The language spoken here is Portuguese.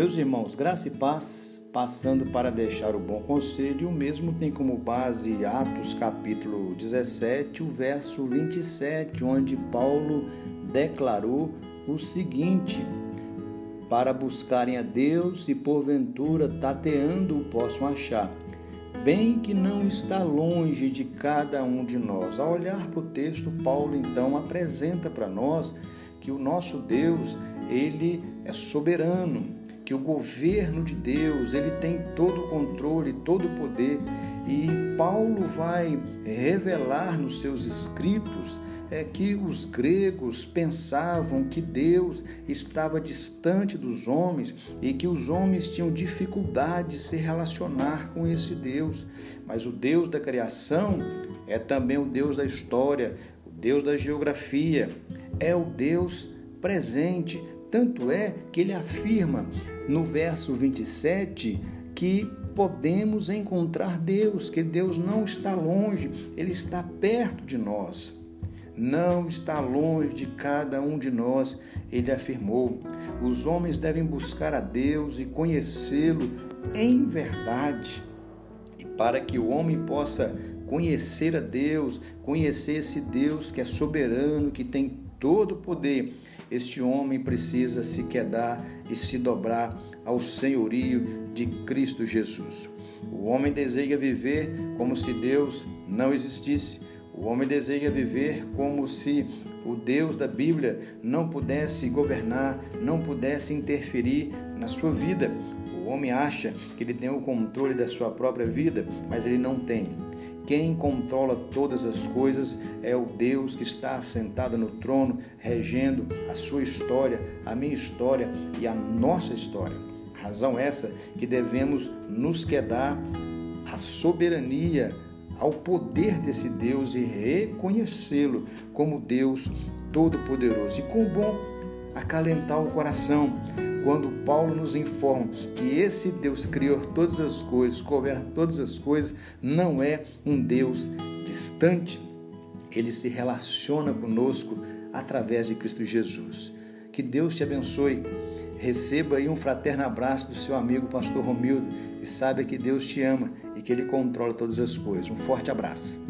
Meus irmãos, graça e paz, passando para deixar o bom conselho, o mesmo tem como base Atos capítulo 17, o verso 27, onde Paulo declarou o seguinte: Para buscarem a Deus e porventura tateando o possam achar bem que não está longe de cada um de nós. Ao olhar para o texto, Paulo então apresenta para nós que o nosso Deus, ele é soberano, que o governo de Deus, ele tem todo o controle, todo o poder, e Paulo vai revelar nos seus escritos é que os gregos pensavam que Deus estava distante dos homens e que os homens tinham dificuldade de se relacionar com esse Deus. Mas o Deus da criação é também o Deus da história, o Deus da geografia, é o Deus presente. Tanto é que ele afirma no verso 27 que podemos encontrar Deus, que Deus não está longe, ele está perto de nós não está longe de cada um de nós, ele afirmou. Os homens devem buscar a Deus e conhecê-lo em verdade. E para que o homem possa conhecer a Deus, conhecer esse Deus que é soberano, que tem todo o poder, este homem precisa se quedar e se dobrar ao senhorio de Cristo Jesus. O homem deseja viver como se Deus não existisse o homem deseja viver como se o Deus da Bíblia não pudesse governar, não pudesse interferir na sua vida. O homem acha que ele tem o controle da sua própria vida, mas ele não tem. Quem controla todas as coisas é o Deus que está assentado no trono, regendo a sua história, a minha história e a nossa história. Razão essa que devemos nos quedar à soberania ao poder desse Deus e reconhecê-lo como Deus Todo-Poderoso. E com bom acalentar o coração quando Paulo nos informa que esse Deus criou todas as coisas, governa todas as coisas, não é um Deus distante. Ele se relaciona conosco através de Cristo Jesus. Que Deus te abençoe. Receba aí um fraterno abraço do seu amigo pastor Romildo e saiba que Deus te ama e que ele controla todas as coisas. Um forte abraço.